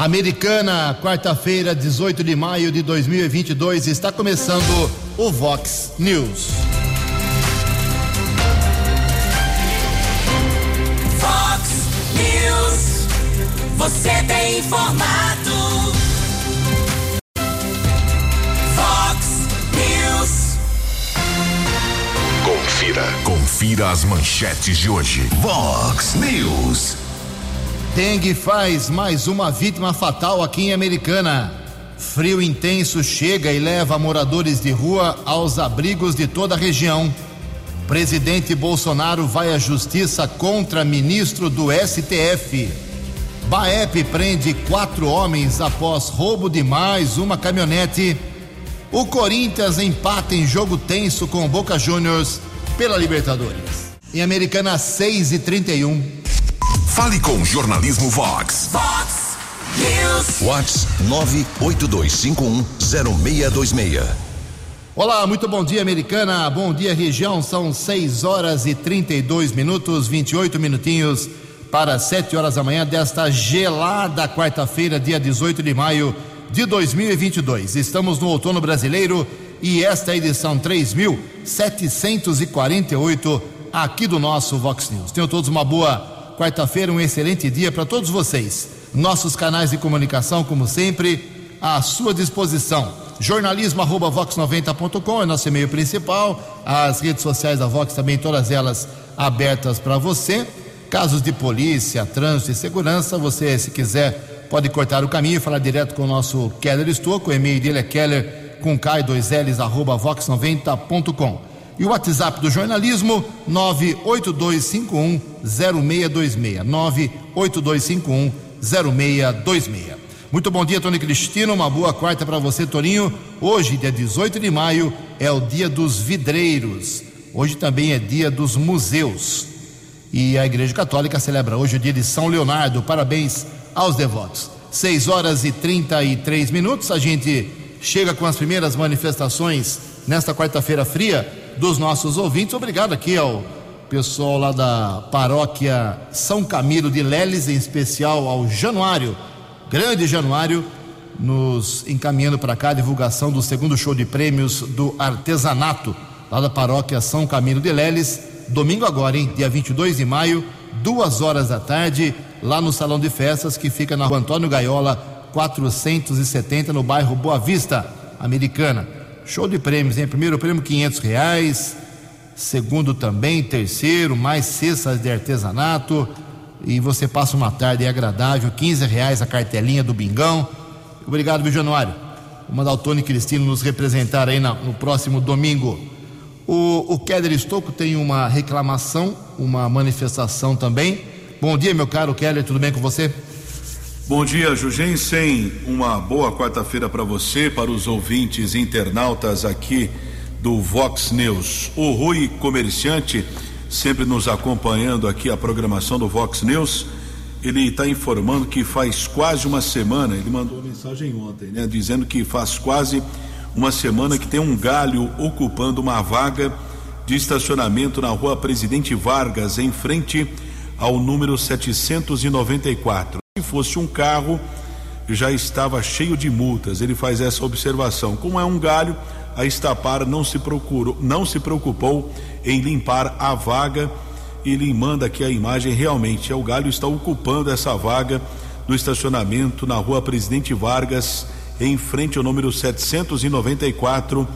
Americana, quarta-feira, 18 de maio de 2022, está começando o Vox News. Vox News, você tem informado. Vox News. Confira. Confira as manchetes de hoje. Vox News. Dengue faz mais uma vítima fatal aqui em Americana. Frio intenso chega e leva moradores de rua aos abrigos de toda a região. Presidente Bolsonaro vai à justiça contra ministro do STF. Baep prende quatro homens após roubo de mais uma caminhonete. O Corinthians empata em jogo tenso com Boca Juniors pela Libertadores. Em Americana 6 e 31. Fale com o Jornalismo Vox. Vox News. Vox 982510626. Olá, muito bom dia, Americana. Bom dia, região. São 6 horas e 32 minutos, 28 minutinhos para 7 horas da manhã desta gelada quarta-feira, dia 18 de maio de 2022. Estamos no outono brasileiro e esta é a edição 3748 aqui do nosso Vox News. Tenham todos uma boa quarta-feira, um excelente dia para todos vocês. Nossos canais de comunicação, como sempre, à sua disposição. Jornalismo arroba vox90.com é nosso e-mail principal. As redes sociais da Vox também, todas elas abertas para você. Casos de polícia, trânsito e segurança, você, se quiser, pode cortar o caminho e falar direto com o nosso Keller Estouco. O e-mail dele é keller com K 2 L's arroba vox90.com. E o WhatsApp do jornalismo 982510626. 982510626. Muito bom dia, Tony Cristino. Uma boa quarta para você, Toninho. Hoje, dia 18 de maio, é o dia dos vidreiros. Hoje também é dia dos museus. E a Igreja Católica celebra hoje o dia de São Leonardo. Parabéns aos devotos. 6 horas e 33 minutos. A gente chega com as primeiras manifestações nesta quarta-feira fria dos nossos ouvintes. Obrigado aqui ao pessoal lá da paróquia São Camilo de Leles, em especial ao Januário, grande Januário, nos encaminhando para cá a divulgação do segundo show de prêmios do artesanato, lá da paróquia São Camilo de Leles, domingo agora, hein? Dia 22 de maio, duas horas da tarde, lá no Salão de Festas, que fica na rua Antônio Gaiola, 470, no bairro Boa Vista, Americana. Show de prêmios, hein? Primeiro prêmio, 500 reais. Segundo também, terceiro, mais cestas de artesanato. E você passa uma tarde agradável, 15 reais a cartelinha do Bingão. Obrigado, viu, Januário? Vou mandar o Tony Cristino nos representar aí na, no próximo domingo. O, o Keller Estocco tem uma reclamação, uma manifestação também. Bom dia, meu caro Keller, tudo bem com você? Bom dia, Jugensen. Uma boa quarta-feira para você, para os ouvintes internautas aqui do Vox News. O Rui Comerciante, sempre nos acompanhando aqui a programação do Vox News, ele está informando que faz quase uma semana, ele mandou uma mensagem ontem, né? Dizendo que faz quase uma semana que tem um galho ocupando uma vaga de estacionamento na rua Presidente Vargas, em frente ao número 794 se fosse um carro, já estava cheio de multas. Ele faz essa observação. Como é um galho, a Estapar não se procurou, não se preocupou em limpar a vaga. Ele manda aqui a imagem realmente. É o galho está ocupando essa vaga do estacionamento na Rua Presidente Vargas, em frente ao número 794,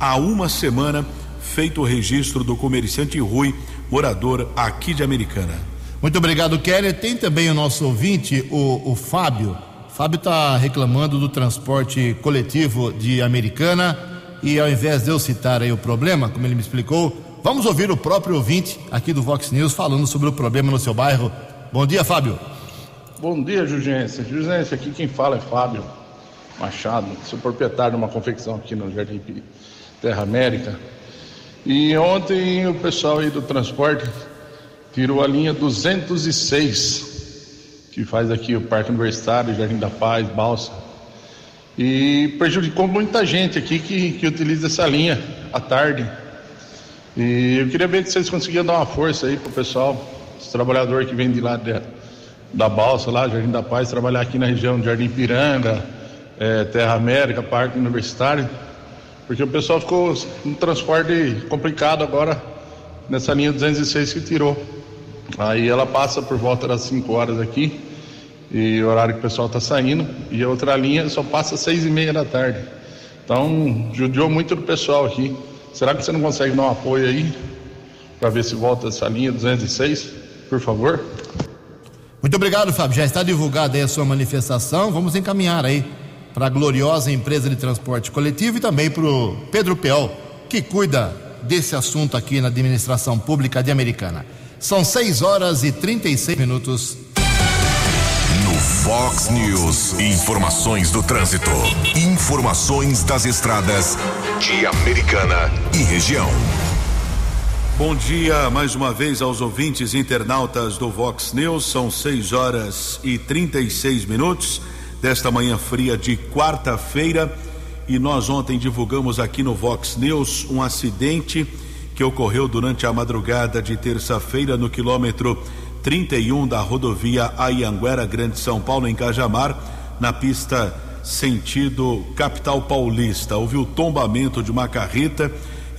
há uma semana feito o registro do comerciante Rui, morador aqui de Americana. Muito obrigado, Keller. Tem também o nosso ouvinte, o, o Fábio. Fábio está reclamando do transporte coletivo de Americana e ao invés de eu citar aí o problema, como ele me explicou, vamos ouvir o próprio ouvinte aqui do Vox News falando sobre o problema no seu bairro. Bom dia, Fábio. Bom dia, Jugência. Jugência, aqui quem fala é Fábio Machado, sou proprietário de uma confecção aqui no Jardim Terra América. E ontem o pessoal aí do transporte tirou a linha 206, que faz aqui o Parque Universitário, Jardim da Paz, Balsa. E prejudicou muita gente aqui que, que utiliza essa linha à tarde. E eu queria ver se vocês conseguiam dar uma força aí pro pessoal, os trabalhadores que vêm de lá de, da Balsa lá, Jardim da Paz, trabalhar aqui na região de Jardim Piranga, é, Terra América, Parque Universitário, porque o pessoal ficou no transporte complicado agora nessa linha 206 que tirou. Aí ela passa por volta das 5 horas aqui, e horário que o pessoal está saindo, e a outra linha só passa às 6 e meia da tarde. Então, judiou muito do pessoal aqui. Será que você não consegue dar um apoio aí, para ver se volta essa linha 206, por favor? Muito obrigado, Fábio. Já está divulgada aí a sua manifestação. Vamos encaminhar aí para a gloriosa empresa de transporte coletivo e também para o Pedro Peol, que cuida desse assunto aqui na administração pública de Americana. São 6 horas e 36 minutos. No Fox News, informações do trânsito. Informações das estradas de Americana e região. Bom dia mais uma vez aos ouvintes internautas do Vox News. São 6 horas e 36 minutos desta manhã fria de quarta-feira. E nós ontem divulgamos aqui no Vox News um acidente que ocorreu durante a madrugada de terça-feira no quilômetro 31 da rodovia Ayanguera Grande São Paulo, em Cajamar, na pista sentido capital paulista. Houve o tombamento de uma carreta.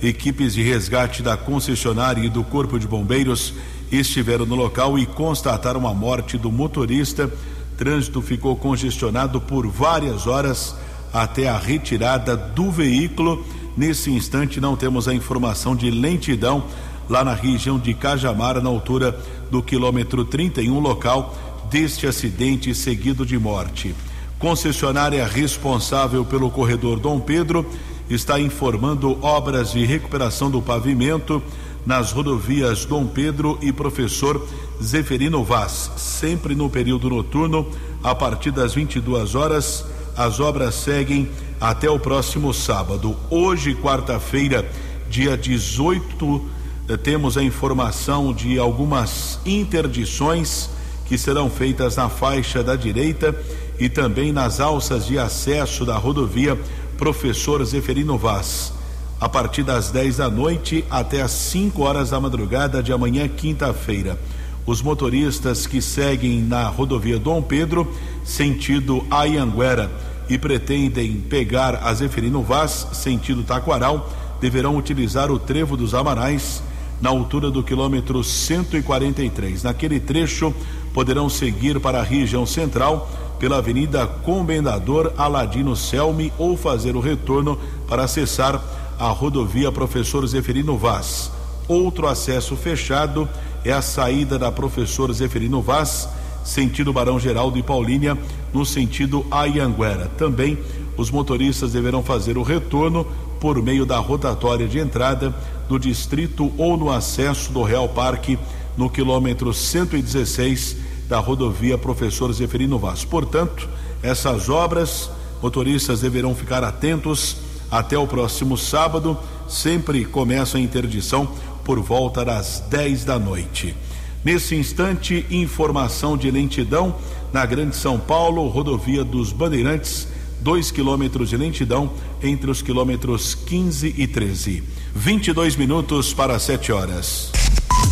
Equipes de resgate da concessionária e do Corpo de Bombeiros estiveram no local e constataram a morte do motorista. Trânsito ficou congestionado por várias horas até a retirada do veículo Nesse instante, não temos a informação de lentidão lá na região de Cajamar, na altura do quilômetro 31, local deste acidente seguido de morte. Concessionária responsável pelo corredor Dom Pedro está informando obras de recuperação do pavimento nas rodovias Dom Pedro e Professor Zeferino Vaz, sempre no período noturno, a partir das 22 horas. As obras seguem até o próximo sábado. Hoje, quarta-feira, dia 18, eh, temos a informação de algumas interdições que serão feitas na faixa da direita e também nas alças de acesso da rodovia Professor Zeferino Vaz. A partir das 10 da noite até as 5 horas da madrugada de amanhã, quinta-feira. Os motoristas que seguem na rodovia Dom Pedro, sentido Ayanguera, e pretendem pegar a Zeferino Vaz, sentido Taquaral, deverão utilizar o trevo dos Amarais na altura do quilômetro 143. Naquele trecho, poderão seguir para a região central pela Avenida Comendador Aladino Selmi ou fazer o retorno para acessar a rodovia Professor Zeferino Vaz. Outro acesso fechado é a saída da Professor Zeferino Vaz sentido Barão Geraldo e Paulínia, no sentido Ayanguera. Também os motoristas deverão fazer o retorno por meio da rotatória de entrada do distrito ou no acesso do Real Parque no quilômetro 116 da rodovia Professor Zeferino Vaz. Portanto, essas obras, motoristas deverão ficar atentos até o próximo sábado, sempre começa a interdição por volta das 10 da noite. Nesse instante, informação de lentidão na Grande São Paulo, rodovia dos Bandeirantes, 2 quilômetros de lentidão entre os quilômetros 15 e 13. 22 minutos para 7 horas.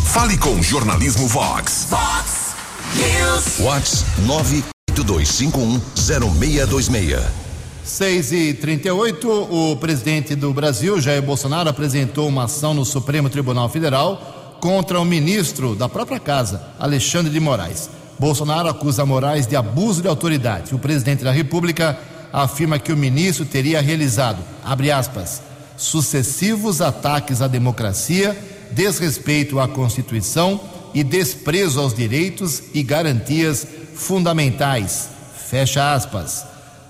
Fale com Jornalismo Vox. Vox News. Vox 982510626. 6 e 38 o presidente do Brasil, Jair Bolsonaro, apresentou uma ação no Supremo Tribunal Federal contra o ministro da própria casa, Alexandre de Moraes. Bolsonaro acusa Moraes de abuso de autoridade. O presidente da República afirma que o ministro teria realizado, abre aspas, sucessivos ataques à democracia, desrespeito à Constituição e desprezo aos direitos e garantias fundamentais. Fecha aspas.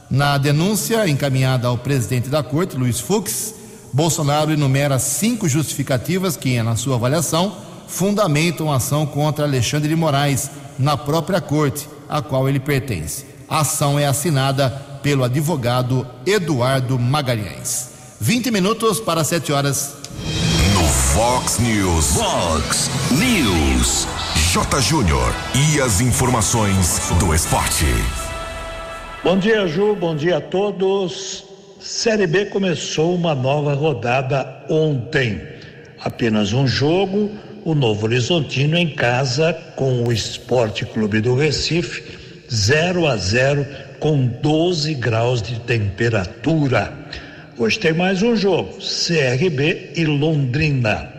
Na denúncia encaminhada ao presidente da corte, Luiz Fux, Bolsonaro enumera cinco justificativas que, na sua avaliação, fundamentam a ação contra Alexandre de Moraes na própria corte, a qual ele pertence. A ação é assinada pelo advogado Eduardo Magalhães. 20 minutos para 7 horas. No Fox News. Fox News. J. Júnior. E as informações do esporte. Bom dia, Ju. Bom dia a todos. Série B começou uma nova rodada ontem. Apenas um jogo o Novo Horizontino em casa com o Esporte Clube do Recife, 0 a 0 com 12 graus de temperatura. Hoje tem mais um jogo, CRB e Londrina.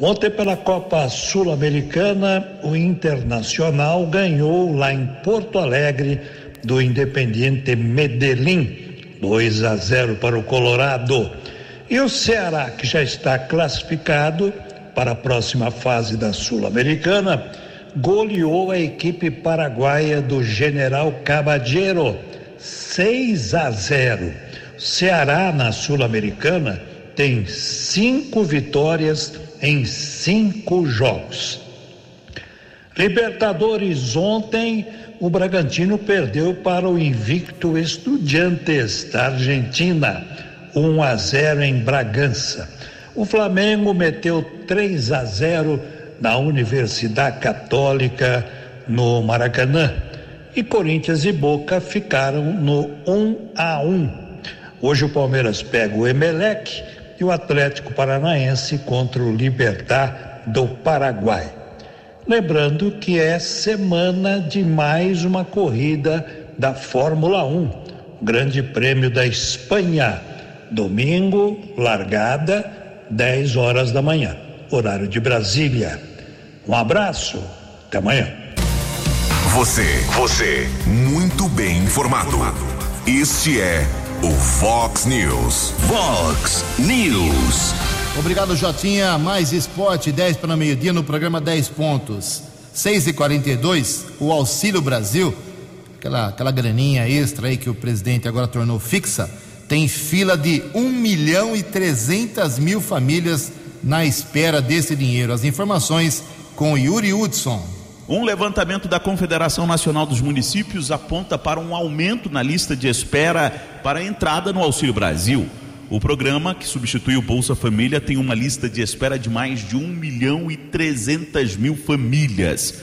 Ontem, pela Copa Sul-Americana, o Internacional ganhou lá em Porto Alegre do Independiente Medellín, 2 a 0 para o Colorado. E o Ceará, que já está classificado para a próxima fase da Sul-Americana, goleou a equipe paraguaia do General Caballero, 6 a 0. Ceará na Sul-Americana tem cinco vitórias em cinco jogos. Libertadores ontem, o Bragantino perdeu para o invicto Estudiantes da Argentina, 1 a 0 em Bragança. O Flamengo meteu 3 a 0 na Universidade Católica no Maracanã. E Corinthians e Boca ficaram no 1 a 1. Hoje o Palmeiras pega o Emelec e o Atlético Paranaense contra o Libertar do Paraguai. Lembrando que é semana de mais uma corrida da Fórmula 1, Grande Prêmio da Espanha. Domingo, largada, 10 horas da manhã, horário de Brasília. Um abraço, até amanhã. Você, você, muito bem informado. Este é o Fox News. Fox News. Obrigado, Jotinha. Mais esporte, 10 para meio-dia no programa 10 pontos. 6 e 42 o Auxílio Brasil, aquela, aquela graninha extra aí que o presidente agora tornou fixa, tem fila de 1 milhão e 300 mil famílias na espera desse dinheiro. As informações com Yuri Hudson. Um levantamento da Confederação Nacional dos Municípios aponta para um aumento na lista de espera para a entrada no Auxílio Brasil. O programa, que substitui o Bolsa Família, tem uma lista de espera de mais de 1 milhão e 300 mil famílias.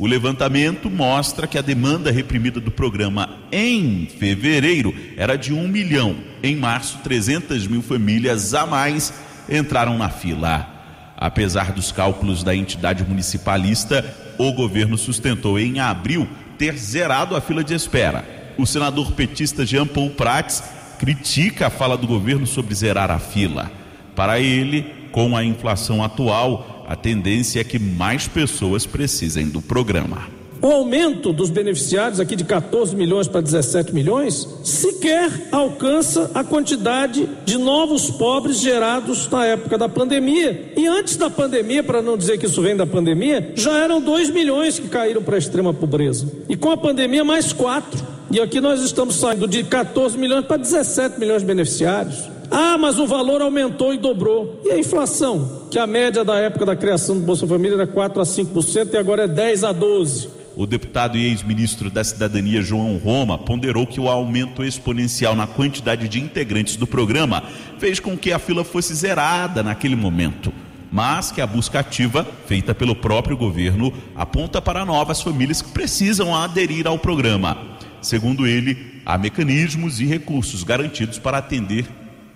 O levantamento mostra que a demanda reprimida do programa em fevereiro era de 1 milhão. Em março, 300 mil famílias a mais entraram na fila. Apesar dos cálculos da entidade municipalista, o governo sustentou em abril ter zerado a fila de espera. O senador petista Jean Paul Prats critica a fala do governo sobre zerar a fila. Para ele, com a inflação atual, a tendência é que mais pessoas precisem do programa. O aumento dos beneficiários aqui de 14 milhões para 17 milhões sequer alcança a quantidade de novos pobres gerados na época da pandemia. E antes da pandemia, para não dizer que isso vem da pandemia, já eram 2 milhões que caíram para a extrema pobreza. E com a pandemia, mais 4. E aqui nós estamos saindo de 14 milhões para 17 milhões de beneficiários. Ah, mas o valor aumentou e dobrou. E a inflação? Que a média da época da criação do Bolsa Família era 4 a 5% e agora é 10 a 12 o deputado e ex-ministro da Cidadania João Roma ponderou que o aumento exponencial na quantidade de integrantes do programa fez com que a fila fosse zerada naquele momento, mas que a busca ativa, feita pelo próprio governo, aponta para novas famílias que precisam aderir ao programa. Segundo ele, há mecanismos e recursos garantidos para atender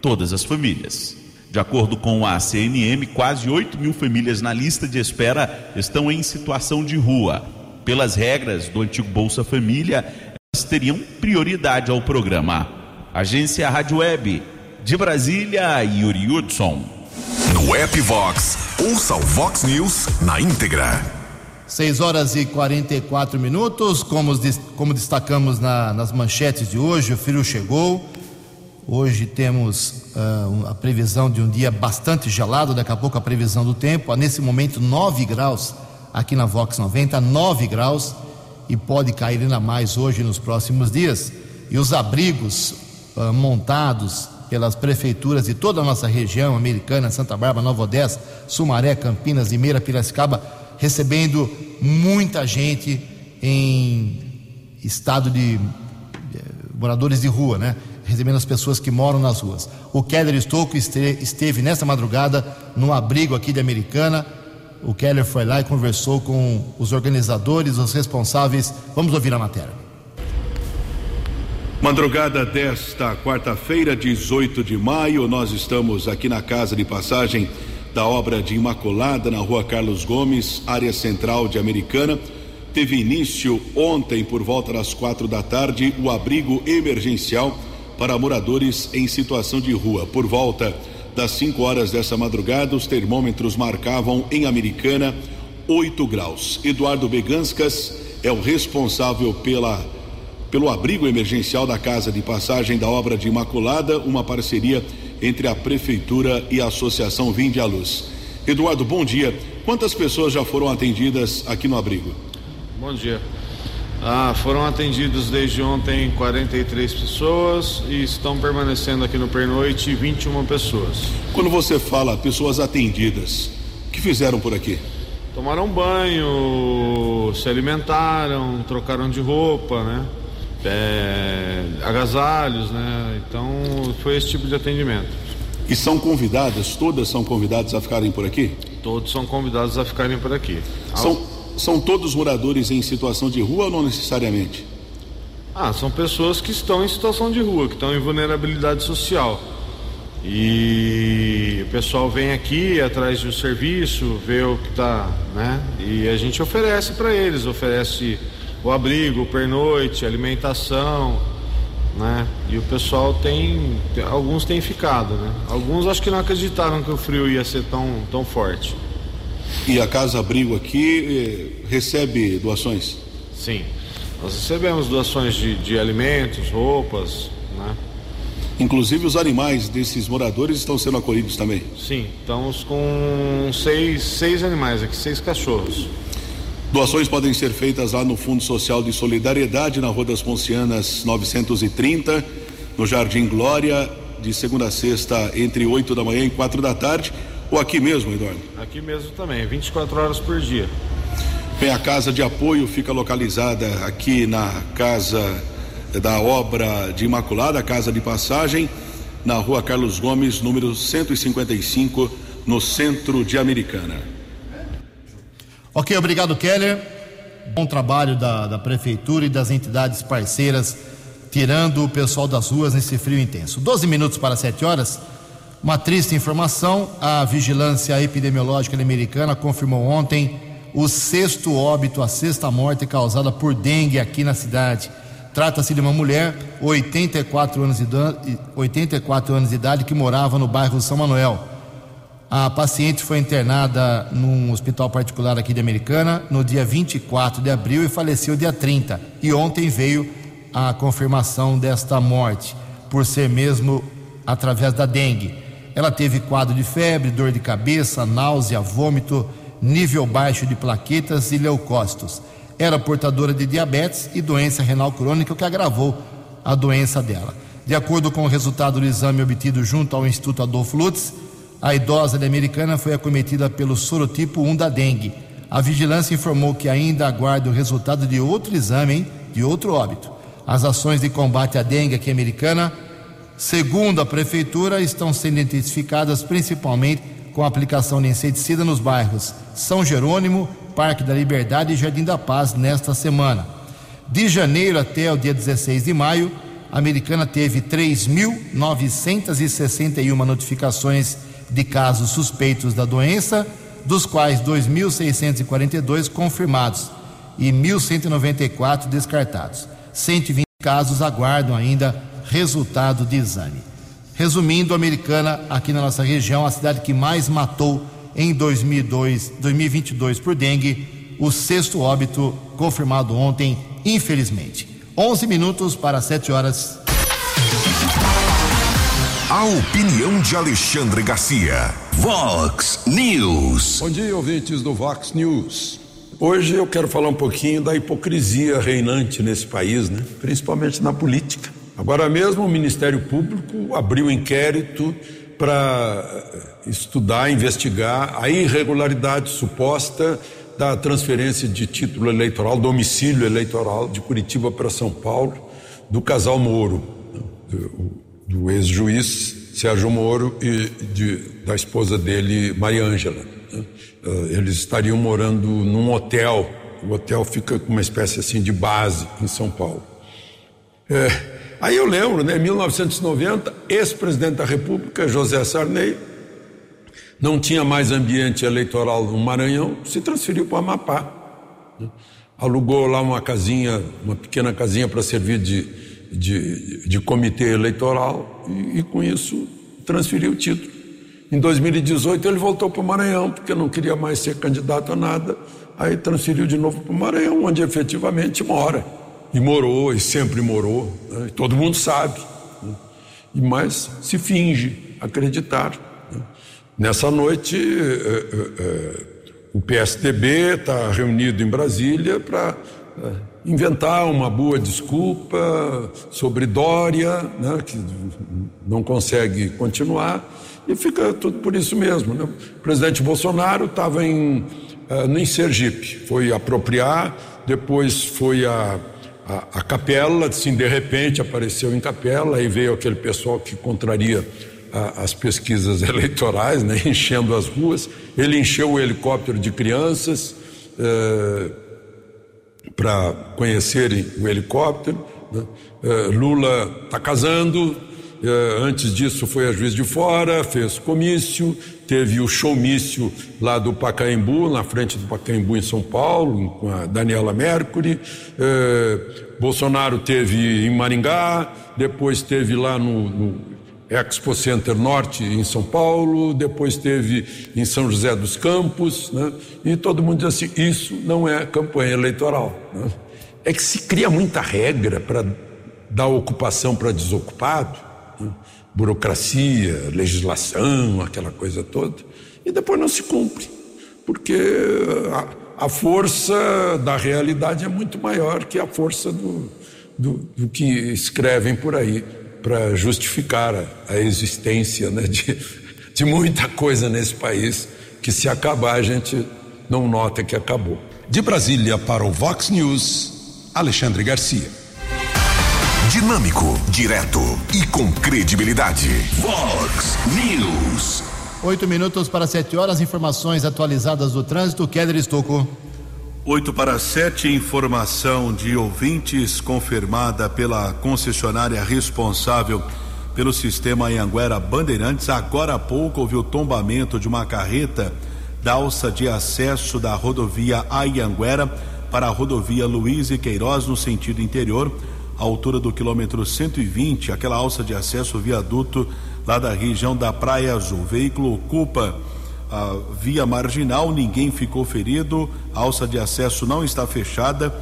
todas as famílias. De acordo com a CNM, quase 8 mil famílias na lista de espera estão em situação de rua pelas regras do antigo Bolsa Família, elas teriam prioridade ao programa. Agência Rádio Web, de Brasília, Yuri Hudson. No app Vox, ouça o Vox News na íntegra. 6 horas e 44 minutos, como, como destacamos na, nas manchetes de hoje, o frio chegou. Hoje temos uh, a previsão de um dia bastante gelado, daqui a pouco a previsão do tempo. Há nesse momento 9 graus aqui na Vox 90, 9 graus e pode cair ainda mais hoje nos próximos dias. E os abrigos uh, montados pelas prefeituras de toda a nossa região, Americana, Santa Bárbara, Nova Odessa, Sumaré, Campinas, Limeira, Piracicaba, recebendo muita gente em estado de, de moradores de rua, né? Recebendo as pessoas que moram nas ruas. O Keller Stouco esteve nesta madrugada no abrigo aqui de Americana, o Keller foi lá e conversou com os organizadores, os responsáveis. Vamos ouvir a matéria. Madrugada desta quarta-feira, 18 de maio, nós estamos aqui na casa de passagem da obra de Imaculada na rua Carlos Gomes, área central de Americana. Teve início ontem, por volta das quatro da tarde, o abrigo emergencial para moradores em situação de rua. Por volta das 5 horas dessa madrugada, os termômetros marcavam em Americana 8 graus. Eduardo Beganscas é o responsável pela pelo abrigo emergencial da Casa de Passagem da obra de Imaculada, uma parceria entre a prefeitura e a Associação Vinde à Luz. Eduardo, bom dia. Quantas pessoas já foram atendidas aqui no abrigo? Bom dia. Ah, foram atendidos desde ontem 43 pessoas e estão permanecendo aqui no pernoite 21 pessoas. Quando você fala pessoas atendidas, o que fizeram por aqui? Tomaram banho, se alimentaram, trocaram de roupa, né? É, agasalhos, né? Então foi esse tipo de atendimento. E são convidadas, todas são convidadas a ficarem por aqui? Todos são convidados a ficarem por aqui. São, são todos moradores em situação de rua ou não necessariamente? Ah, são pessoas que estão em situação de rua, que estão em vulnerabilidade social. E o pessoal vem aqui atrás do serviço, vê o que está, né? E a gente oferece para eles, oferece o abrigo, o pernoite, alimentação, né? E o pessoal tem, alguns têm ficado, né? Alguns acho que não acreditaram que o frio ia ser tão, tão forte. E a Casa Abrigo aqui eh, recebe doações? Sim, nós recebemos doações de, de alimentos, roupas, né? Inclusive os animais desses moradores estão sendo acolhidos também? Sim, estamos com seis, seis animais aqui, seis cachorros. Doações podem ser feitas lá no Fundo Social de Solidariedade, na Rua das Poncianas 930, no Jardim Glória, de segunda a sexta, entre 8 da manhã e 4 da tarde, ou aqui mesmo, Eduardo? Aqui mesmo também, 24 horas por dia. Bem, a casa de apoio fica localizada aqui na casa da obra de Imaculada, Casa de Passagem, na rua Carlos Gomes, número 155, no centro de Americana. Ok, obrigado, Keller. Bom trabalho da, da Prefeitura e das entidades parceiras, tirando o pessoal das ruas nesse frio intenso. 12 minutos para 7 horas. Uma triste informação: a Vigilância Epidemiológica Americana confirmou ontem o sexto óbito, a sexta morte causada por dengue aqui na cidade. Trata-se de uma mulher, 84 anos, de, 84 anos de idade, que morava no bairro São Manuel. A paciente foi internada num hospital particular aqui de Americana no dia 24 de abril e faleceu dia 30. E ontem veio a confirmação desta morte, por ser mesmo através da dengue. Ela teve quadro de febre, dor de cabeça, náusea, vômito, nível baixo de plaquetas e leucócitos era portadora de diabetes e doença renal crônica, o que agravou a doença dela. De acordo com o resultado do exame obtido junto ao Instituto Adolfo Lutz, a idosa americana foi acometida pelo sorotipo 1 da dengue. A vigilância informou que ainda aguarda o resultado de outro exame, hein? de outro óbito. As ações de combate à dengue aqui americana, segundo a prefeitura, estão sendo intensificadas principalmente com a aplicação de inseticida nos bairros São Jerônimo, Parque da Liberdade e Jardim da Paz nesta semana. De janeiro até o dia 16 de maio, a americana teve 3.961 notificações de casos suspeitos da doença, dos quais 2.642 confirmados e 1.194 descartados. 120 casos aguardam ainda resultado de exame. Resumindo, a americana aqui na nossa região, a cidade que mais matou em 2002, 2022 por dengue, o sexto óbito confirmado ontem, infelizmente. 11 minutos para 7 horas. A opinião de Alexandre Garcia. Vox News. Bom dia, ouvintes do Vox News. Hoje eu quero falar um pouquinho da hipocrisia reinante nesse país, né? principalmente na política. Agora mesmo o Ministério Público abriu inquérito para estudar, investigar a irregularidade suposta da transferência de título eleitoral, domicílio eleitoral de Curitiba para São Paulo, do casal Moro, do, do ex-juiz Sérgio Moro e de, da esposa dele, Maria Ângela. Né? Eles estariam morando num hotel, o hotel fica com uma espécie assim de base em São Paulo. É, aí eu lembro, né, em 1990, ex-presidente da República, José Sarney, não tinha mais ambiente eleitoral no Maranhão, se transferiu para o Amapá. Alugou lá uma casinha, uma pequena casinha para servir de, de, de, comitê eleitoral e, e com isso transferiu o título. Em 2018 ele voltou para o Maranhão, porque não queria mais ser candidato a nada, aí transferiu de novo para o Maranhão, onde efetivamente mora. E morou, e sempre morou, né? todo mundo sabe. Né? E mas se finge acreditar. Né? Nessa noite, é, é, o PSDB está reunido em Brasília para é, inventar uma boa desculpa sobre Dória, né, que não consegue continuar, e fica tudo por isso mesmo. Né? O presidente Bolsonaro estava em, em Sergipe, foi apropriar, depois foi a, a, a capela, assim, de repente apareceu em capela, aí veio aquele pessoal que contraria as pesquisas eleitorais, né, enchendo as ruas. Ele encheu o helicóptero de crianças eh, para conhecerem o helicóptero. Né. Eh, Lula está casando. Eh, antes disso foi a Juiz de Fora, fez comício, teve o showmício lá do Pacaembu, na frente do Pacaembu em São Paulo, com a Daniela Mercury. Bolsonaro teve em Maringá, depois teve lá no, no Expo Center Norte em São Paulo, depois teve em São José dos Campos, né? e todo mundo diz assim: isso não é campanha eleitoral. Né? É que se cria muita regra para dar ocupação para desocupado, né? Burocracia, legislação, aquela coisa toda, e depois não se cumpre, porque a, a força da realidade é muito maior que a força do, do, do que escrevem por aí para justificar a, a existência né, de, de muita coisa nesse país que, se acabar, a gente não nota que acabou. De Brasília para o Vox News, Alexandre Garcia. Dinâmico, direto e com credibilidade. Vox News. Oito minutos para sete horas, informações atualizadas do trânsito. Keller Estocou. 8 para 7, informação de ouvintes confirmada pela concessionária responsável pelo sistema Anhanguera Bandeirantes. Agora há pouco houve o tombamento de uma carreta da alça de acesso da rodovia Anhanguera para a rodovia Luiz e Queiroz no sentido interior, altura do quilômetro 120, aquela alça de acesso viaduto lá da região da Praia Azul. O veículo ocupa a via marginal, ninguém ficou ferido, a alça de acesso não está fechada,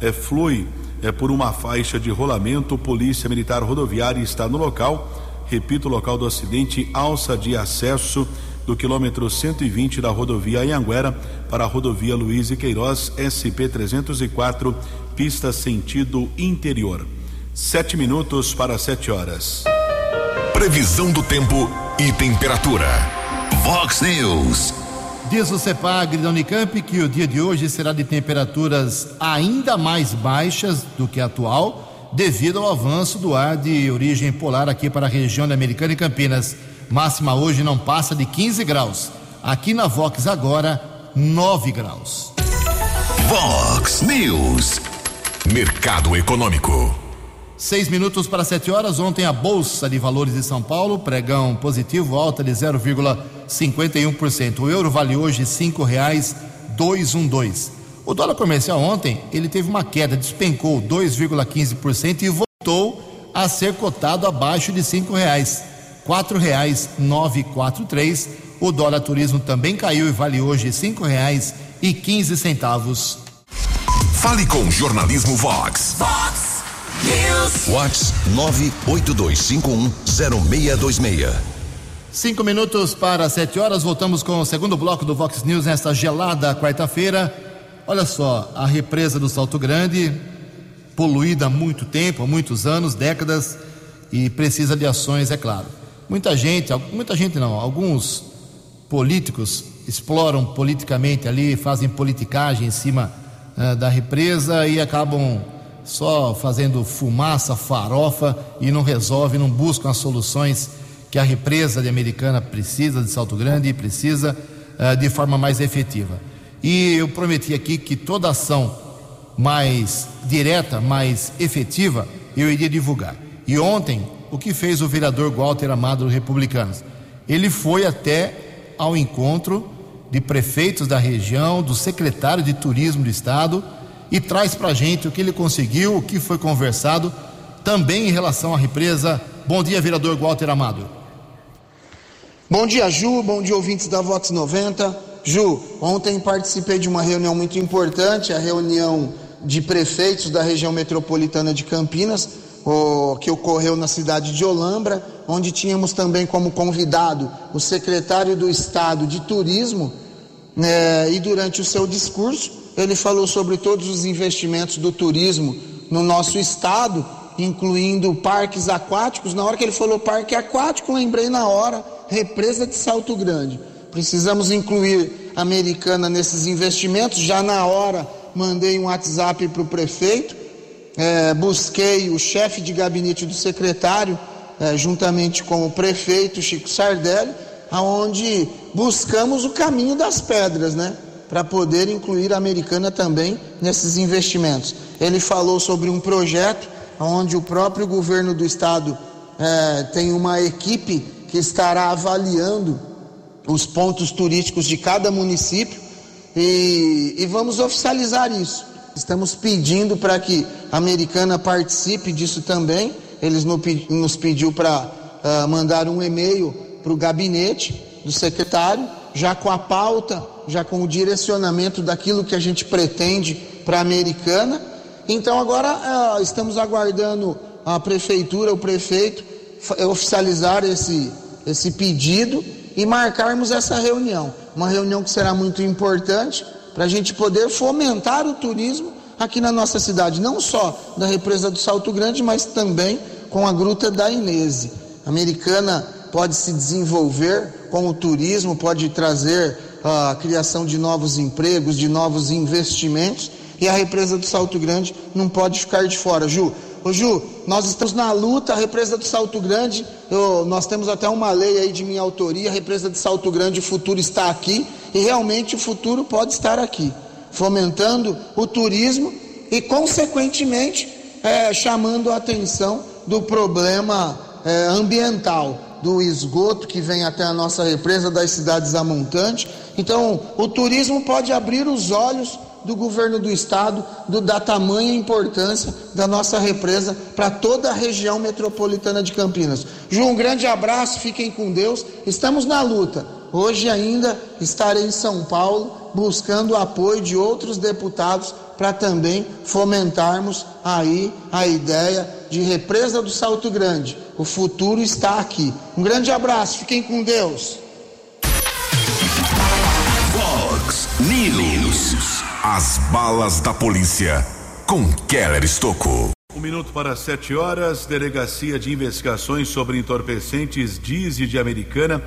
é, flui é, por uma faixa de rolamento, polícia militar rodoviária está no local, repito, o local do acidente, alça de acesso do quilômetro 120 da rodovia Anhanguera para a rodovia Luiz e Queiroz, SP 304, pista sentido interior. Sete minutos para sete horas. Previsão do tempo e temperatura. Fox News. Diz o CEPAG da Unicamp que o dia de hoje será de temperaturas ainda mais baixas do que a atual, devido ao avanço do ar de origem polar aqui para a região da Americana e Campinas. Máxima hoje não passa de 15 graus. Aqui na Vox agora, 9 graus. Vox News. Mercado Econômico. Seis minutos para sete horas. Ontem a Bolsa de Valores de São Paulo, pregão positivo, alta de 0,51%. O euro vale hoje cinco reais dois um dois. O dólar comercial ontem ele teve uma queda, despencou 2,15% e voltou a ser cotado abaixo de cinco reais, quatro reais nove quatro três. O dólar turismo também caiu e vale hoje cinco reais e quinze centavos. Fale com Jornalismo Vox. Vox. Whats 982510626. Cinco minutos para sete horas, voltamos com o segundo bloco do Vox News nesta gelada quarta-feira. Olha só, a represa do Salto Grande, poluída há muito tempo, há muitos anos, décadas, e precisa de ações, é claro. Muita gente, muita gente não, alguns políticos exploram politicamente ali, fazem politicagem em cima uh, da represa e acabam só fazendo fumaça, farofa e não resolve, não buscam as soluções que a represa de Americana precisa, de Salto Grande, precisa uh, de forma mais efetiva. E eu prometi aqui que toda ação mais direta, mais efetiva, eu iria divulgar. E ontem, o que fez o vereador Walter Amado dos Republicanos? Ele foi até ao encontro de prefeitos da região, do secretário de turismo do estado e traz para a gente o que ele conseguiu, o que foi conversado também em relação à represa. Bom dia, vereador Walter Amado. Bom dia, Ju. Bom dia, ouvintes da Vox 90. Ju, ontem participei de uma reunião muito importante, a reunião de prefeitos da região metropolitana de Campinas, o, que ocorreu na cidade de Olambra, onde tínhamos também como convidado o secretário do Estado de Turismo, né, e durante o seu discurso ele falou sobre todos os investimentos do turismo no nosso estado, incluindo parques aquáticos. Na hora que ele falou parque aquático, lembrei na hora, represa de Salto Grande. Precisamos incluir a Americana nesses investimentos. Já na hora mandei um WhatsApp para o prefeito, é, busquei o chefe de gabinete do secretário, é, juntamente com o prefeito Chico Sardelli, aonde buscamos o caminho das pedras, né? Para poder incluir a americana também nesses investimentos. Ele falou sobre um projeto onde o próprio governo do estado é, tem uma equipe que estará avaliando os pontos turísticos de cada município e, e vamos oficializar isso. Estamos pedindo para que a Americana participe disso também. Eles nos pediu para uh, mandar um e-mail para o gabinete do secretário, já com a pauta, já com o direcionamento daquilo que a gente pretende para a Americana. Então agora uh, estamos aguardando a prefeitura, o prefeito oficializar esse, esse pedido e marcarmos essa reunião. Uma reunião que será muito importante para a gente poder fomentar o turismo aqui na nossa cidade, não só da represa do Salto Grande, mas também com a Gruta da Inese. A americana pode se desenvolver com o turismo, pode trazer a criação de novos empregos, de novos investimentos, e a represa do Salto Grande não pode ficar de fora. Ju, Ô Ju, nós estamos na luta, a represa do Salto Grande, eu, nós temos até uma lei aí de minha autoria, a represa de Salto Grande, o futuro está aqui, e realmente o futuro pode estar aqui, fomentando o turismo e, consequentemente, é, chamando a atenção do problema é, ambiental, do esgoto que vem até a nossa represa das cidades a montante. Então, o turismo pode abrir os olhos do governo do estado do, da tamanha importância da nossa represa para toda a região metropolitana de Campinas. Ju, um grande abraço, fiquem com Deus. Estamos na luta. Hoje ainda estarei em São Paulo buscando o apoio de outros deputados para também fomentarmos aí a ideia de represa do Salto Grande. O futuro está aqui. Um grande abraço, fiquem com Deus. Fox News. As balas da polícia com Keller Estocou. Um minuto para sete horas, Delegacia de Investigações sobre Entorpecentes Dize de Americana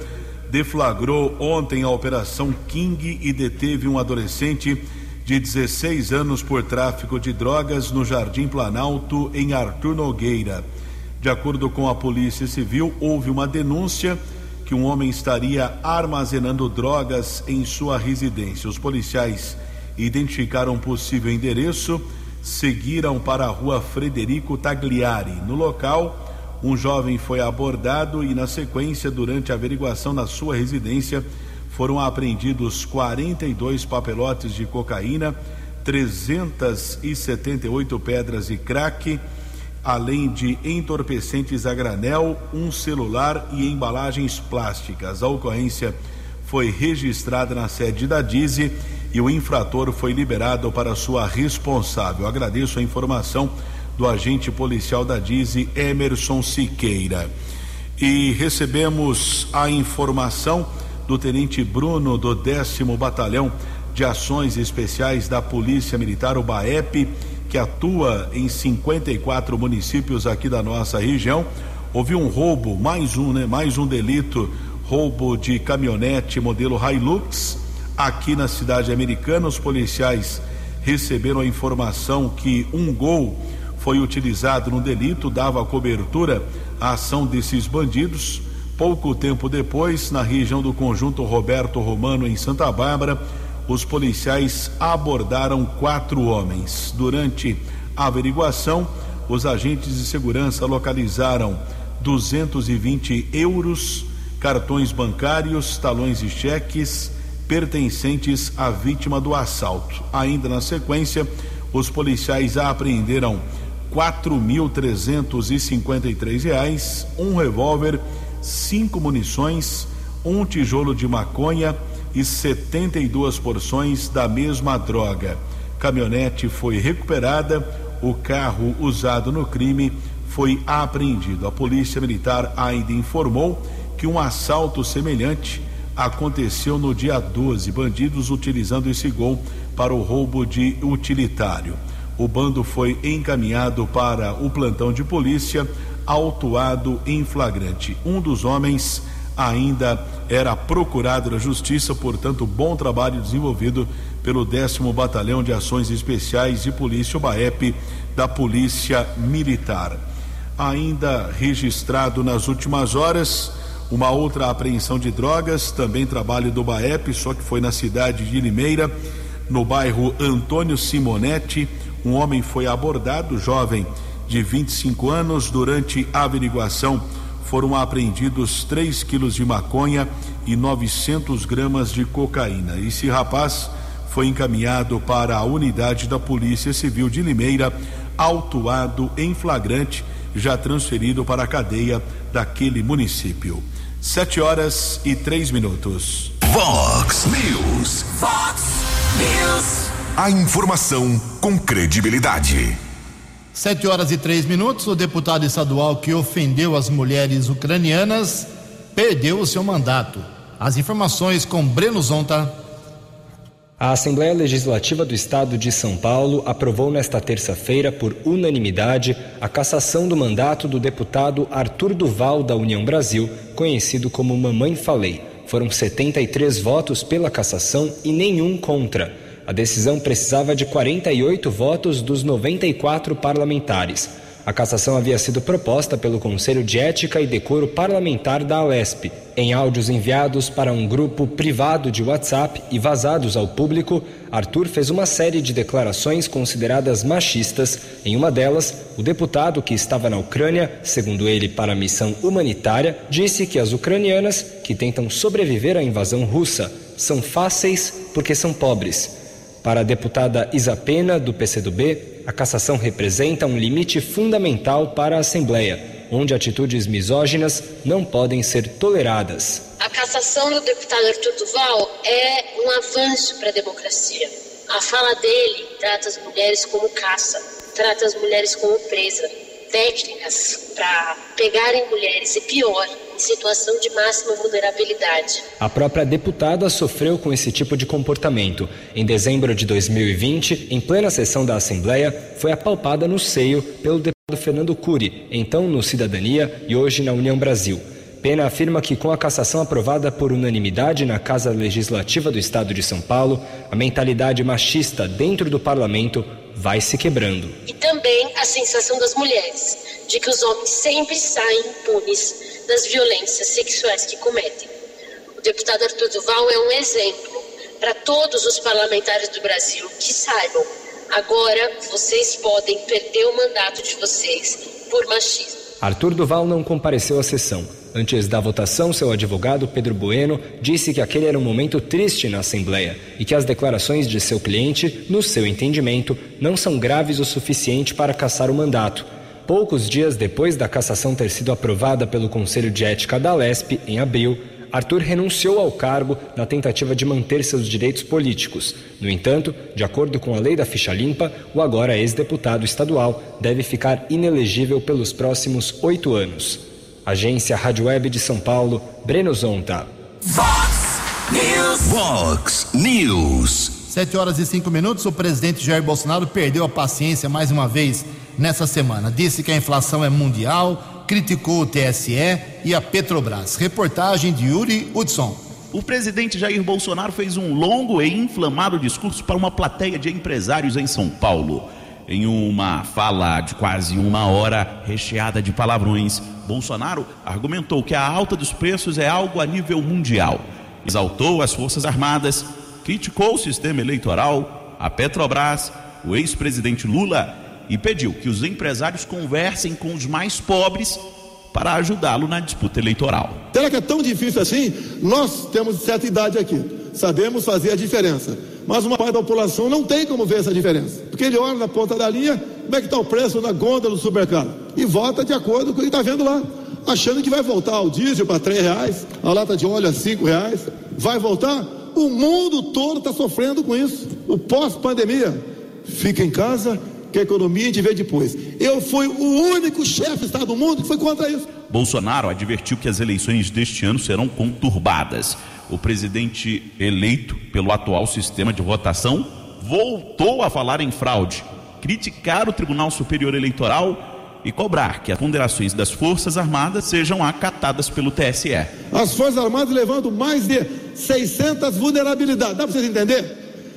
deflagrou ontem a Operação King e deteve um adolescente de 16 anos por tráfico de drogas no Jardim Planalto, em Arthur Nogueira. De acordo com a Polícia Civil, houve uma denúncia que um homem estaria armazenando drogas em sua residência. Os policiais identificaram possível endereço, seguiram para a rua Frederico Tagliari. No local, um jovem foi abordado e, na sequência, durante a averiguação na sua residência, foram apreendidos 42 papelotes de cocaína, 378 pedras de crack, além de entorpecentes a granel, um celular e embalagens plásticas. A ocorrência foi registrada na sede da DIZE e o infrator foi liberado para sua responsável. Agradeço a informação do agente policial da DIZE, Emerson Siqueira. E recebemos a informação do tenente Bruno do décimo batalhão de ações especiais da Polícia Militar, o BAEP, que atua em 54 municípios aqui da nossa região. Houve um roubo, mais um, né? Mais um delito, roubo de caminhonete modelo Hilux Aqui na cidade americana, os policiais receberam a informação que um gol foi utilizado no delito, dava cobertura à ação desses bandidos. Pouco tempo depois, na região do conjunto Roberto Romano, em Santa Bárbara, os policiais abordaram quatro homens. Durante a averiguação, os agentes de segurança localizaram 220 euros cartões bancários, talões e cheques pertencentes à vítima do assalto. Ainda na sequência, os policiais apreenderam quatro mil trezentos e cinquenta e três reais, um revólver, cinco munições, um tijolo de maconha e 72 porções da mesma droga. Caminhonete foi recuperada, o carro usado no crime foi apreendido. A Polícia Militar ainda informou que um assalto semelhante aconteceu no dia 12. Bandidos utilizando esse gol para o roubo de utilitário. O bando foi encaminhado para o plantão de polícia, autuado em flagrante. Um dos homens ainda era procurado na justiça, portanto, bom trabalho desenvolvido pelo décimo Batalhão de Ações Especiais de Polícia, o BAEP, da Polícia Militar. Ainda registrado nas últimas horas, uma outra apreensão de drogas, também trabalho do BAEP, só que foi na cidade de Limeira, no bairro Antônio Simonetti. Um homem foi abordado, jovem de 25 anos, durante a averiguação foram apreendidos 3 quilos de maconha e 900 gramas de cocaína. Esse rapaz foi encaminhado para a unidade da Polícia Civil de Limeira, autuado em flagrante, já transferido para a cadeia daquele município. Sete horas e três minutos. Vox News. Vox News. A informação com credibilidade. Sete horas e três minutos. O deputado estadual que ofendeu as mulheres ucranianas perdeu o seu mandato. As informações com Breno Zonta. A Assembleia Legislativa do Estado de São Paulo aprovou nesta terça-feira, por unanimidade, a cassação do mandato do deputado Arthur Duval, da União Brasil, conhecido como Mamãe Falei. Foram 73 votos pela cassação e nenhum contra. A decisão precisava de 48 votos dos 94 parlamentares. A cassação havia sido proposta pelo Conselho de Ética e Decoro Parlamentar da Alesp. Em áudios enviados para um grupo privado de WhatsApp e vazados ao público, Arthur fez uma série de declarações consideradas machistas. Em uma delas, o deputado que estava na Ucrânia, segundo ele para a missão humanitária, disse que as ucranianas, que tentam sobreviver à invasão russa, são fáceis porque são pobres. Para a deputada Isapena, do PCdoB, a cassação representa um limite fundamental para a Assembleia, onde atitudes misóginas não podem ser toleradas. A cassação do deputado Arthur Duval é um avanço para a democracia. A fala dele trata as mulheres como caça, trata as mulheres como presa. Técnicas para pegarem mulheres e pior, situação de máxima vulnerabilidade. A própria deputada sofreu com esse tipo de comportamento. Em dezembro de 2020, em plena sessão da Assembleia, foi apalpada no seio pelo deputado Fernando Cury, então no Cidadania e hoje na União Brasil. Pena afirma que, com a cassação aprovada por unanimidade na Casa Legislativa do Estado de São Paulo, a mentalidade machista dentro do parlamento vai se quebrando. E também a sensação das mulheres de que os homens sempre saem impunes das violências sexuais que cometem. O deputado Arthur Duval é um exemplo para todos os parlamentares do Brasil que saibam, agora vocês podem perder o mandato de vocês por machismo. Arthur Duval não compareceu à sessão. Antes da votação, seu advogado Pedro Bueno disse que aquele era um momento triste na Assembleia e que as declarações de seu cliente, no seu entendimento, não são graves o suficiente para caçar o mandato Poucos dias depois da cassação ter sido aprovada pelo Conselho de Ética da Lesp, em abril, Arthur renunciou ao cargo na tentativa de manter seus direitos políticos. No entanto, de acordo com a lei da ficha limpa, o agora ex-deputado estadual deve ficar inelegível pelos próximos oito anos. Agência Rádio Web de São Paulo, Breno Zonta. Vox News. Vox News. Sete horas e cinco minutos. O presidente Jair Bolsonaro perdeu a paciência mais uma vez nessa semana. Disse que a inflação é mundial, criticou o TSE e a Petrobras. Reportagem de Yuri Hudson. O presidente Jair Bolsonaro fez um longo e inflamado discurso para uma plateia de empresários em São Paulo. Em uma fala de quase uma hora, recheada de palavrões, Bolsonaro argumentou que a alta dos preços é algo a nível mundial. Exaltou as Forças Armadas, criticou o sistema eleitoral, a Petrobras, o ex-presidente Lula e pediu que os empresários conversem com os mais pobres para ajudá-lo na disputa eleitoral. Será que é tão difícil assim? Nós temos certa idade aqui, sabemos fazer a diferença. Mas uma parte da população não tem como ver essa diferença. Porque ele olha na ponta da linha, como é que está o preço na gôndola do supermercado. E vota de acordo com o que está vendo lá. Achando que vai voltar o diesel para três reais, a lata de óleo a cinco reais. Vai voltar? O mundo todo está sofrendo com isso. O pós-pandemia. Fica em casa, que a economia a gente vê depois. Eu fui o único chefe de Estado do mundo que foi contra isso. Bolsonaro advertiu que as eleições deste ano serão conturbadas. O presidente eleito pelo atual sistema de votação voltou a falar em fraude, criticar o Tribunal Superior Eleitoral e cobrar que as ponderações das Forças Armadas sejam acatadas pelo TSE. As Forças Armadas levando mais de 600 vulnerabilidades. Dá para vocês entenderem?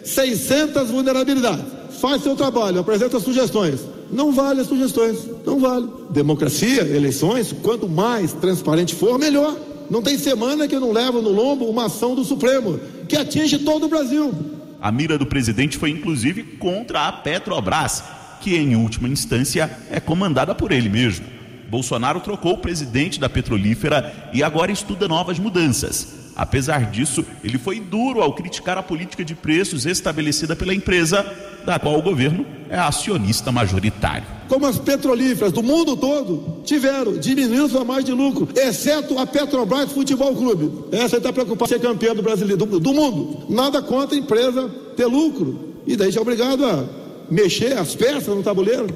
600 vulnerabilidades. Faz seu trabalho, apresenta sugestões. Não vale as sugestões, não vale. Democracia, eleições, quanto mais transparente for, melhor. Não tem semana que eu não levo no lombo uma ação do Supremo que atinge todo o Brasil. A mira do presidente foi inclusive contra a Petrobras, que em última instância é comandada por ele mesmo. Bolsonaro trocou o presidente da petrolífera e agora estuda novas mudanças. Apesar disso, ele foi duro ao criticar a política de preços estabelecida pela empresa, da qual o governo é acionista majoritário. Como as petrolíferas do mundo todo tiveram, diminuindo sua margem de lucro, exceto a Petrobras Futebol Clube. Essa está preocupada em ser campeã do brasileiro, do, do mundo. Nada contra a empresa ter lucro. E daí já é obrigado a mexer as peças no tabuleiro.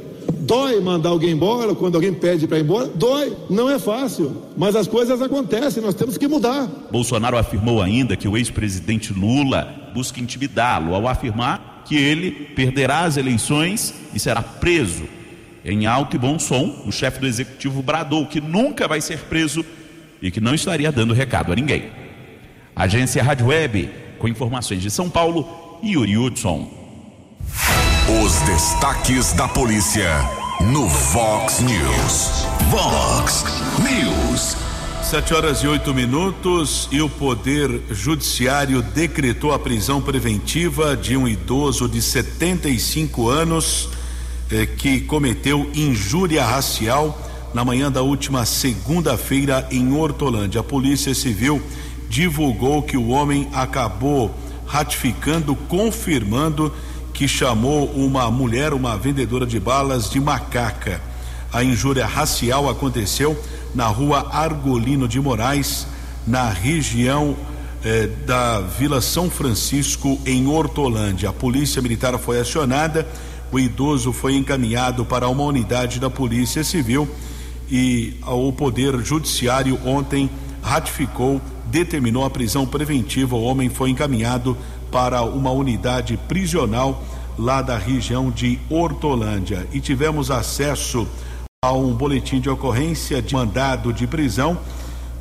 Dói mandar alguém embora, quando alguém pede para ir embora, dói, não é fácil, mas as coisas acontecem, nós temos que mudar. Bolsonaro afirmou ainda que o ex-presidente Lula busca intimidá-lo ao afirmar que ele perderá as eleições e será preso. Em alto e bom som, o chefe do executivo bradou que nunca vai ser preso e que não estaria dando recado a ninguém. Agência Rádio Web, com informações de São Paulo, Yuri Hudson. Os destaques da polícia no Vox News. Vox News. Sete horas e oito minutos e o Poder Judiciário decretou a prisão preventiva de um idoso de 75 anos eh, que cometeu injúria racial na manhã da última segunda-feira em Hortolândia. A Polícia Civil divulgou que o homem acabou ratificando, confirmando que chamou uma mulher, uma vendedora de balas, de macaca. A injúria racial aconteceu na rua Argolino de Moraes, na região eh, da Vila São Francisco, em Hortolândia. A polícia militar foi acionada, o idoso foi encaminhado para uma unidade da Polícia Civil e o Poder Judiciário ontem ratificou, determinou a prisão preventiva. O homem foi encaminhado para uma unidade prisional lá da região de Hortolândia e tivemos acesso a um boletim de ocorrência de mandado de prisão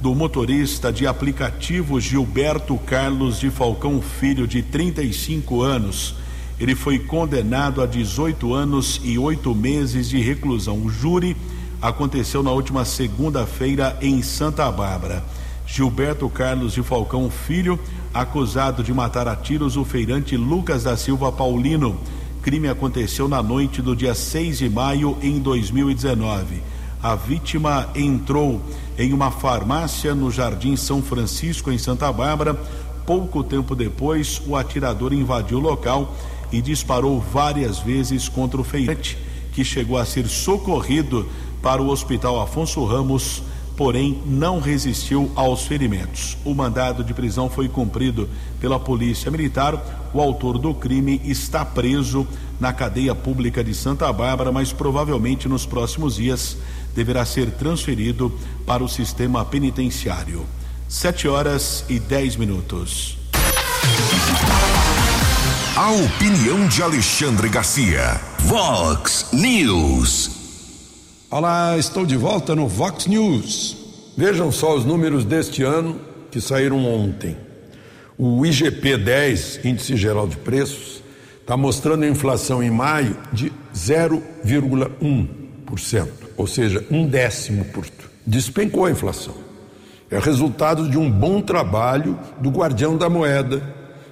do motorista de aplicativo Gilberto Carlos de Falcão Filho, de 35 anos. Ele foi condenado a 18 anos e oito meses de reclusão. O júri aconteceu na última segunda-feira em Santa Bárbara. Gilberto Carlos de Falcão Filho, acusado de matar a tiros o feirante Lucas da Silva Paulino. Crime aconteceu na noite do dia 6 de maio em 2019. A vítima entrou em uma farmácia no Jardim São Francisco, em Santa Bárbara. Pouco tempo depois, o atirador invadiu o local e disparou várias vezes contra o feirante, que chegou a ser socorrido para o Hospital Afonso Ramos porém não resistiu aos ferimentos. O mandado de prisão foi cumprido pela Polícia Militar. O autor do crime está preso na cadeia pública de Santa Bárbara, mas provavelmente nos próximos dias deverá ser transferido para o sistema penitenciário. Sete horas e dez minutos. A opinião de Alexandre Garcia. Vox News. Olá, estou de volta no Vox News. Vejam só os números deste ano que saíram ontem. O IGP 10, Índice Geral de Preços, está mostrando a inflação em maio de 0,1%, ou seja, um décimo por Despencou a inflação. É resultado de um bom trabalho do guardião da moeda,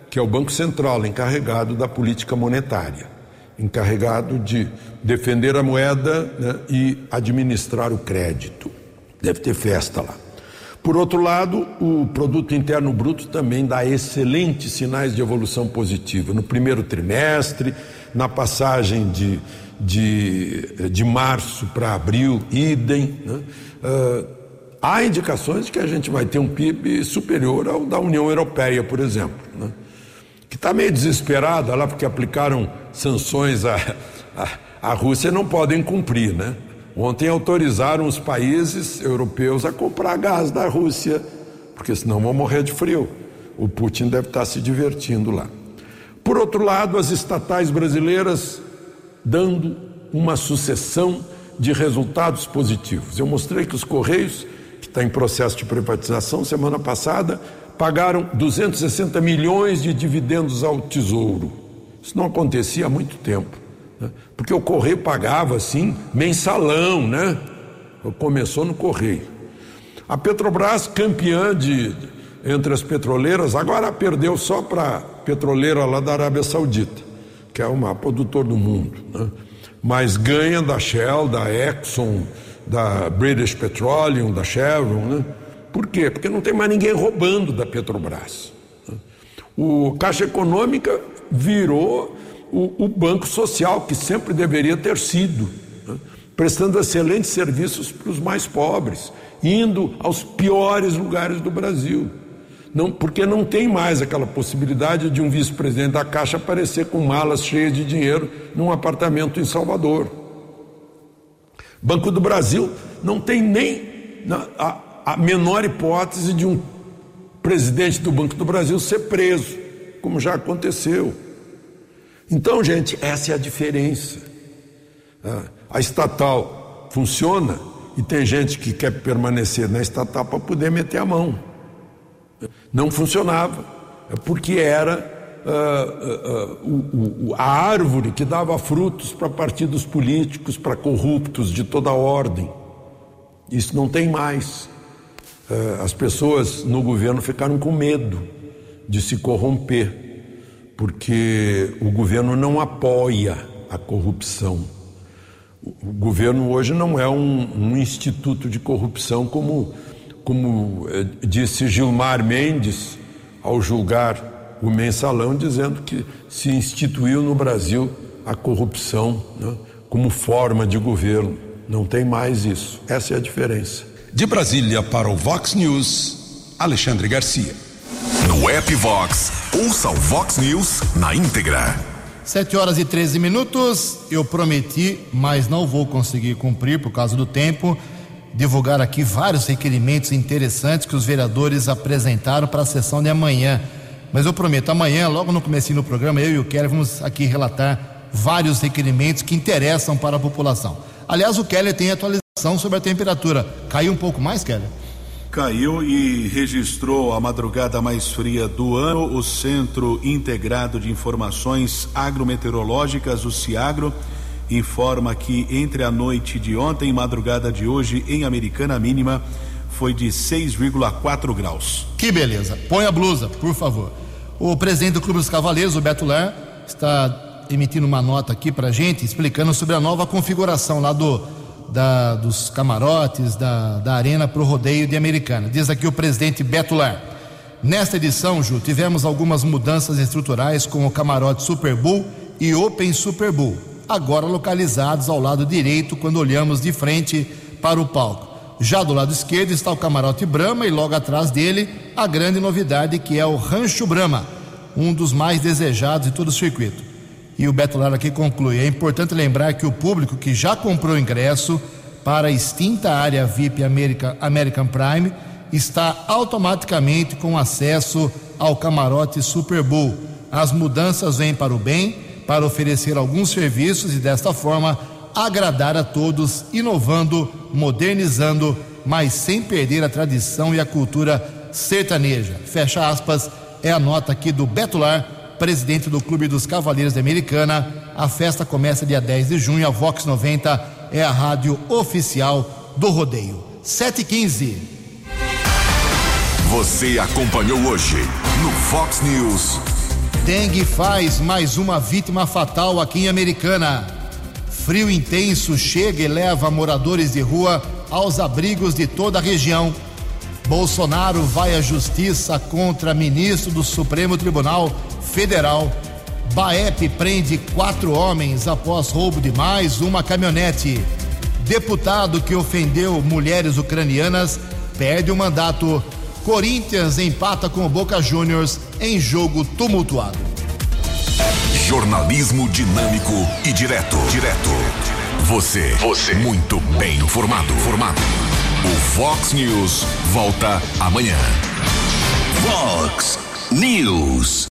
que é o Banco Central, encarregado da política monetária encarregado de defender a moeda né, e administrar o crédito. Deve ter festa lá. Por outro lado, o produto interno bruto também dá excelentes sinais de evolução positiva. No primeiro trimestre, na passagem de, de, de março para abril, idem. Né? Uh, há indicações de que a gente vai ter um PIB superior ao da União Europeia, por exemplo. Né? Que está meio desesperada lá porque aplicaram sanções à, à, à Rússia não podem cumprir, né? Ontem autorizaram os países europeus a comprar gás da Rússia, porque senão vão morrer de frio. O Putin deve estar se divertindo lá. Por outro lado, as estatais brasileiras dando uma sucessão de resultados positivos. Eu mostrei que os Correios, que está em processo de privatização, semana passada, pagaram 260 milhões de dividendos ao Tesouro. Isso não acontecia há muito tempo. Né? Porque o Correio pagava assim, mensalão, né? Começou no Correio. A Petrobras, campeã de, entre as petroleiras, agora perdeu só para a petroleira lá da Arábia Saudita, que é uma produtor do mundo. Né? Mas ganha da Shell, da Exxon, da British Petroleum, da Chevron. Né? Por quê? Porque não tem mais ninguém roubando da Petrobras. O Caixa Econômica virou o, o Banco Social, que sempre deveria ter sido, né? prestando excelentes serviços para os mais pobres, indo aos piores lugares do Brasil. Não, porque não tem mais aquela possibilidade de um vice-presidente da Caixa aparecer com malas cheias de dinheiro num apartamento em Salvador. Banco do Brasil não tem nem a, a menor hipótese de um presidente do Banco do Brasil ser preso, como já aconteceu. Então, gente, essa é a diferença. Ah, a estatal funciona e tem gente que quer permanecer na estatal para poder meter a mão. Não funcionava, é porque era uh, uh, uh, a árvore que dava frutos para partidos políticos, para corruptos de toda ordem. Isso não tem mais. Ah, as pessoas no governo ficaram com medo de se corromper porque o governo não apoia a corrupção. O governo hoje não é um, um instituto de corrupção, como, como eh, disse Gilmar Mendes ao julgar o mensalão, dizendo que se instituiu no Brasil a corrupção né, como forma de governo. Não tem mais isso. Essa é a diferença. De Brasília para o Vox News, Alexandre Garcia. No app Vox, ouça o Vox News na íntegra. 7 horas e 13 minutos. Eu prometi, mas não vou conseguir cumprir por causa do tempo, divulgar aqui vários requerimentos interessantes que os vereadores apresentaram para a sessão de amanhã. Mas eu prometo, amanhã, logo no começo do programa, eu e o Keller vamos aqui relatar vários requerimentos que interessam para a população. Aliás, o Keller tem atualização sobre a temperatura. Caiu um pouco mais, Keller? caiu e registrou a madrugada mais fria do ano. O Centro Integrado de Informações Agrometeorológicas, o CIAGRO, informa que entre a noite de ontem e madrugada de hoje, em Americana Mínima, foi de 6,4 graus. Que beleza. Põe a blusa, por favor. O presidente do Clube dos Cavaleiros, o Beto Ler, está emitindo uma nota aqui para gente, explicando sobre a nova configuração lá do da, dos camarotes, da, da arena para o rodeio de Americana. Diz aqui o presidente Beto Lar. Nesta edição, Ju, tivemos algumas mudanças estruturais com o camarote Super Bowl e Open Super Bowl, agora localizados ao lado direito quando olhamos de frente para o palco. Já do lado esquerdo está o camarote Brahma e logo atrás dele a grande novidade que é o Rancho Brahma, um dos mais desejados de todo o circuito. E o Beto Lara aqui conclui: é importante lembrar que o público que já comprou ingresso para a extinta área VIP America, American Prime está automaticamente com acesso ao camarote Super Bowl. As mudanças vêm para o bem, para oferecer alguns serviços e desta forma agradar a todos, inovando, modernizando, mas sem perder a tradição e a cultura sertaneja. Fecha aspas, é a nota aqui do Betular presidente do Clube dos Cavaleiros da Americana. A festa começa dia 10 de junho. A Vox 90 é a rádio oficial do rodeio. 7h15. Você acompanhou hoje no Fox News. Dengue faz mais uma vítima fatal aqui em Americana. Frio intenso chega e leva moradores de rua aos abrigos de toda a região. Bolsonaro vai à justiça contra ministro do Supremo Tribunal Federal. Baep prende quatro homens após roubo de mais uma caminhonete. Deputado que ofendeu mulheres ucranianas perde o mandato. Corinthians empata com o Boca Juniors em jogo tumultuado. Jornalismo dinâmico e direto. Direto. Você. Você. Muito bem informado. Formado. O Fox News volta amanhã. Fox News.